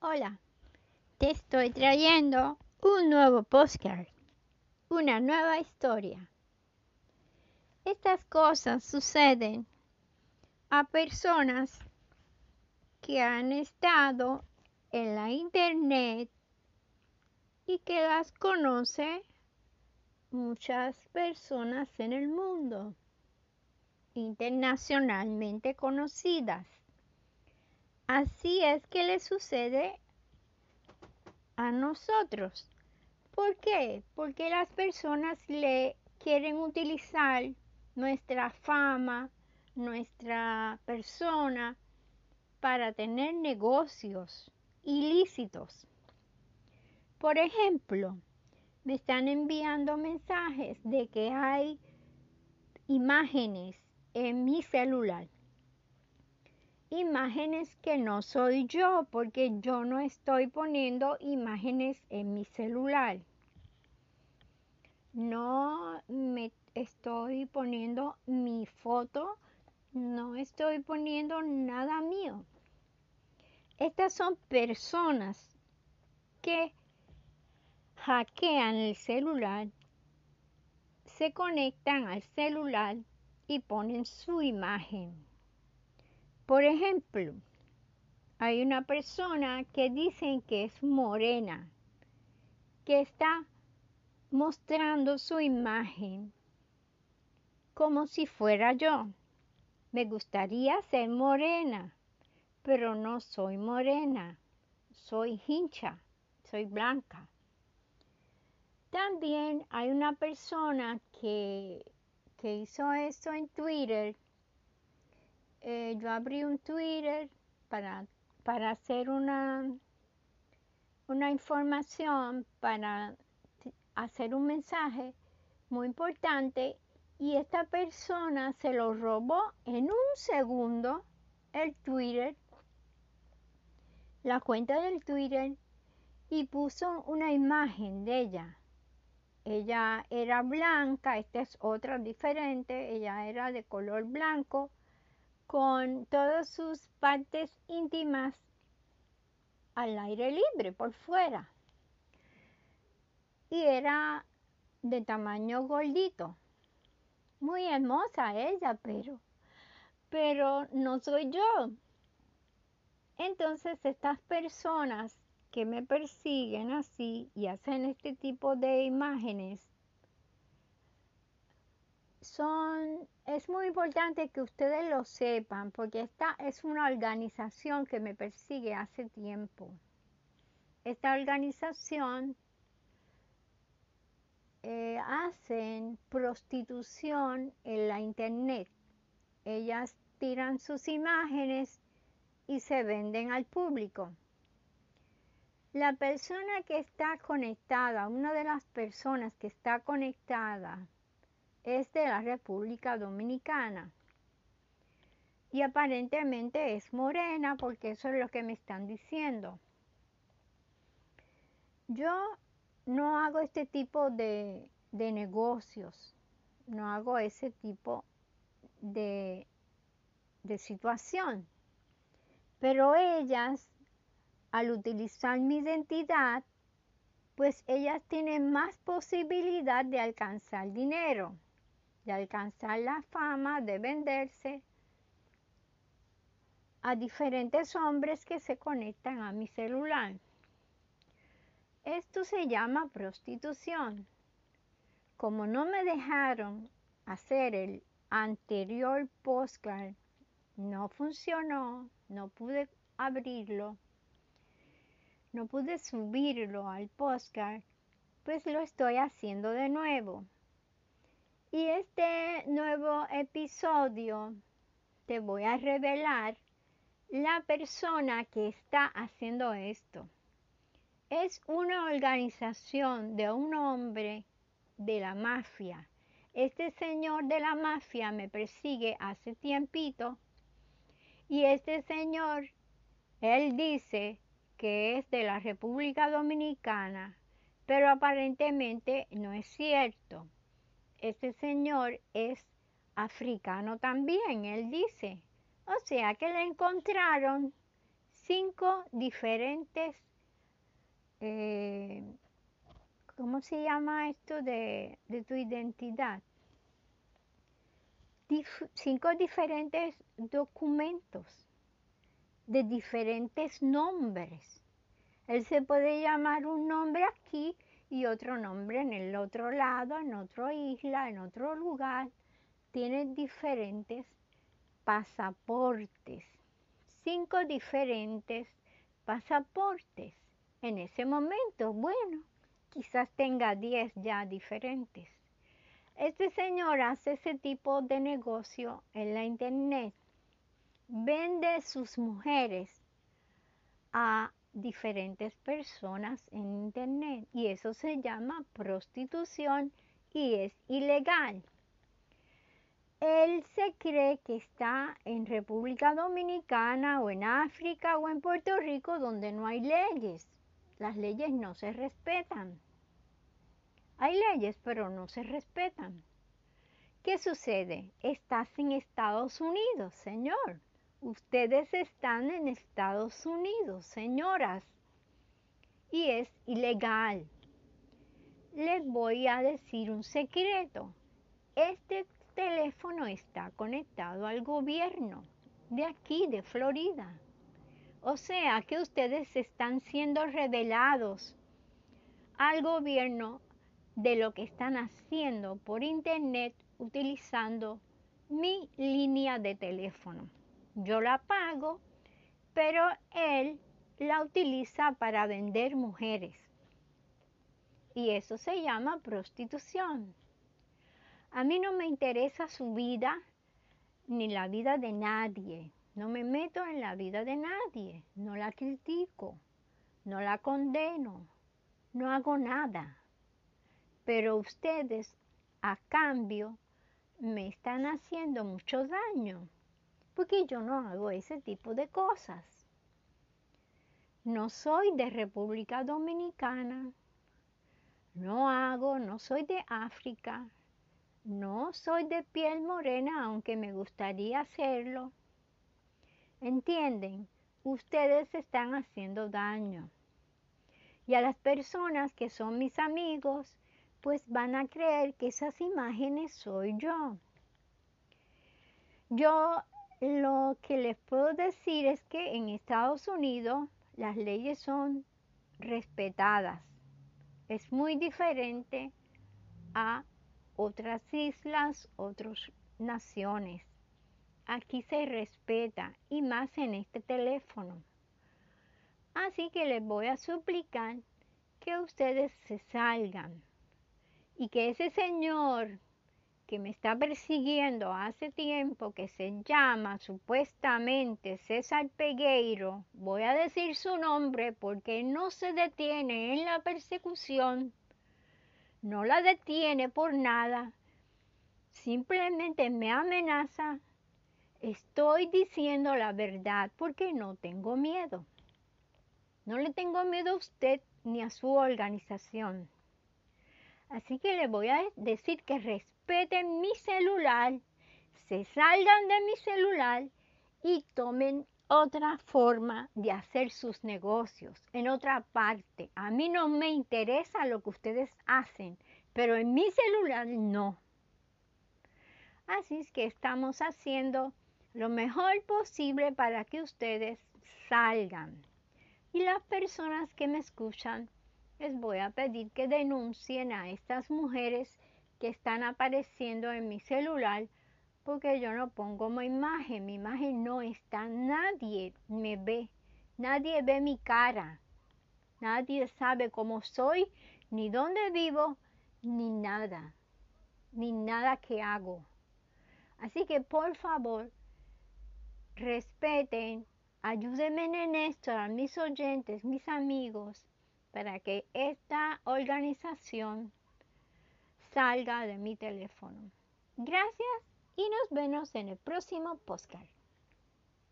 Hola, te estoy trayendo un nuevo postcard, una nueva historia. Estas cosas suceden a personas que han estado en la internet y que las conoce muchas personas en el mundo, internacionalmente conocidas. Así es que le sucede a nosotros. ¿Por qué? Porque las personas le quieren utilizar nuestra fama, nuestra persona, para tener negocios ilícitos. Por ejemplo, me están enviando mensajes de que hay imágenes en mi celular imágenes que no soy yo porque yo no estoy poniendo imágenes en mi celular. No me estoy poniendo mi foto, no estoy poniendo nada mío. Estas son personas que hackean el celular, se conectan al celular y ponen su imagen por ejemplo, hay una persona que dicen que es morena, que está mostrando su imagen como si fuera yo. Me gustaría ser morena, pero no soy morena, soy hincha, soy blanca. También hay una persona que, que hizo esto en Twitter eh, yo abrí un Twitter para, para hacer una, una información, para hacer un mensaje muy importante y esta persona se lo robó en un segundo el Twitter, la cuenta del Twitter y puso una imagen de ella. Ella era blanca, esta es otra diferente, ella era de color blanco con todas sus partes íntimas al aire libre, por fuera. Y era de tamaño gordito. Muy hermosa ella, pero, pero no soy yo. Entonces estas personas que me persiguen así y hacen este tipo de imágenes son, es muy importante que ustedes lo sepan, porque esta es una organización que me persigue hace tiempo. Esta organización eh, hacen prostitución en la internet. Ellas tiran sus imágenes y se venden al público. La persona que está conectada, una de las personas que está conectada es de la República Dominicana. Y aparentemente es morena porque eso es lo que me están diciendo. Yo no hago este tipo de, de negocios, no hago ese tipo de, de situación. Pero ellas, al utilizar mi identidad, pues ellas tienen más posibilidad de alcanzar dinero de alcanzar la fama, de venderse a diferentes hombres que se conectan a mi celular. Esto se llama prostitución. Como no me dejaron hacer el anterior postcard, no funcionó, no pude abrirlo, no pude subirlo al postcard, pues lo estoy haciendo de nuevo. Y este nuevo episodio te voy a revelar la persona que está haciendo esto. Es una organización de un hombre de la mafia. Este señor de la mafia me persigue hace tiempito y este señor, él dice que es de la República Dominicana, pero aparentemente no es cierto este señor es africano también, él dice. O sea que le encontraron cinco diferentes, eh, ¿cómo se llama esto de, tu identidad? cinco diferentes documentos de diferentes nombres. Él se puede llamar un nombre aquí y otro nombre en el otro lado, en otra isla, en otro lugar. Tiene diferentes pasaportes cinco diferentes pasaportes. En ese momento, bueno, quizás tenga diez ya diferentes. Este señor hace ese tipo de negocio en la internet. Vende sus mujeres a diferentes personas en internet y eso se llama prostitución y es ilegal. Él se cree que está en República Dominicana o en África o en Puerto Rico donde no hay leyes. Las leyes no se respetan. Hay leyes, pero no se respetan. ¿Qué sucede? Estás en Estados Unidos, señor. Ustedes están en Estados Unidos, señoras. Y es ilegal. Les voy a decir un secreto. Este teléfono está conectado al gobierno de aquí, de Florida. O sea que ustedes están siendo revelados al gobierno de lo que están haciendo por internet utilizando mi línea de teléfono. Yo la pago, pero él la utiliza para vender mujeres. Y eso se llama prostitución. A mí no me interesa su vida ni la vida de nadie. No me meto en la vida de nadie. No la critico. No la condeno. No hago nada. Pero ustedes, a cambio, me están haciendo mucho daño. Porque yo no hago ese tipo de cosas. No soy de República Dominicana. No hago, no soy de África no soy de piel morena, aunque me gustaría hacerlo. ¿Entienden? Ustedes están haciendo daño. Y a las personas que son mis amigos, pues van a creer que esas imágenes soy yo. Yo lo que les puedo decir es que en Estados Unidos las leyes son respetadas. Es muy diferente a otras islas, otras naciones. Aquí se respeta y más en este teléfono. Así que les voy a suplicar que ustedes se salgan y que ese señor que me está persiguiendo hace tiempo, que se llama supuestamente César Pegueiro, voy a decir su nombre porque no se detiene en la persecución no la detiene por nada, simplemente me amenaza, estoy diciendo la verdad porque no tengo miedo. No le tengo miedo a usted ni a su organización. Así que le voy a decir que respeten mi celular, se salgan de mi celular y tomen otra forma de hacer sus negocios, en otra parte. A mí no me interesa lo que ustedes hacen, pero en mi celular no. Así es que estamos haciendo lo mejor posible para que ustedes salgan. Y las personas que me escuchan, les voy a pedir que denuncien a estas mujeres que están apareciendo en mi celular porque yo no pongo mi imagen, mi imagen no está, nadie me ve, nadie ve mi cara, nadie sabe cómo soy, ni dónde vivo, ni nada, ni nada que hago. Así que por favor, respeten, ayúdenme en esto a mis oyentes, mis amigos, para que esta organización salga de mi teléfono. Gracias y nos vemos en el próximo podcast.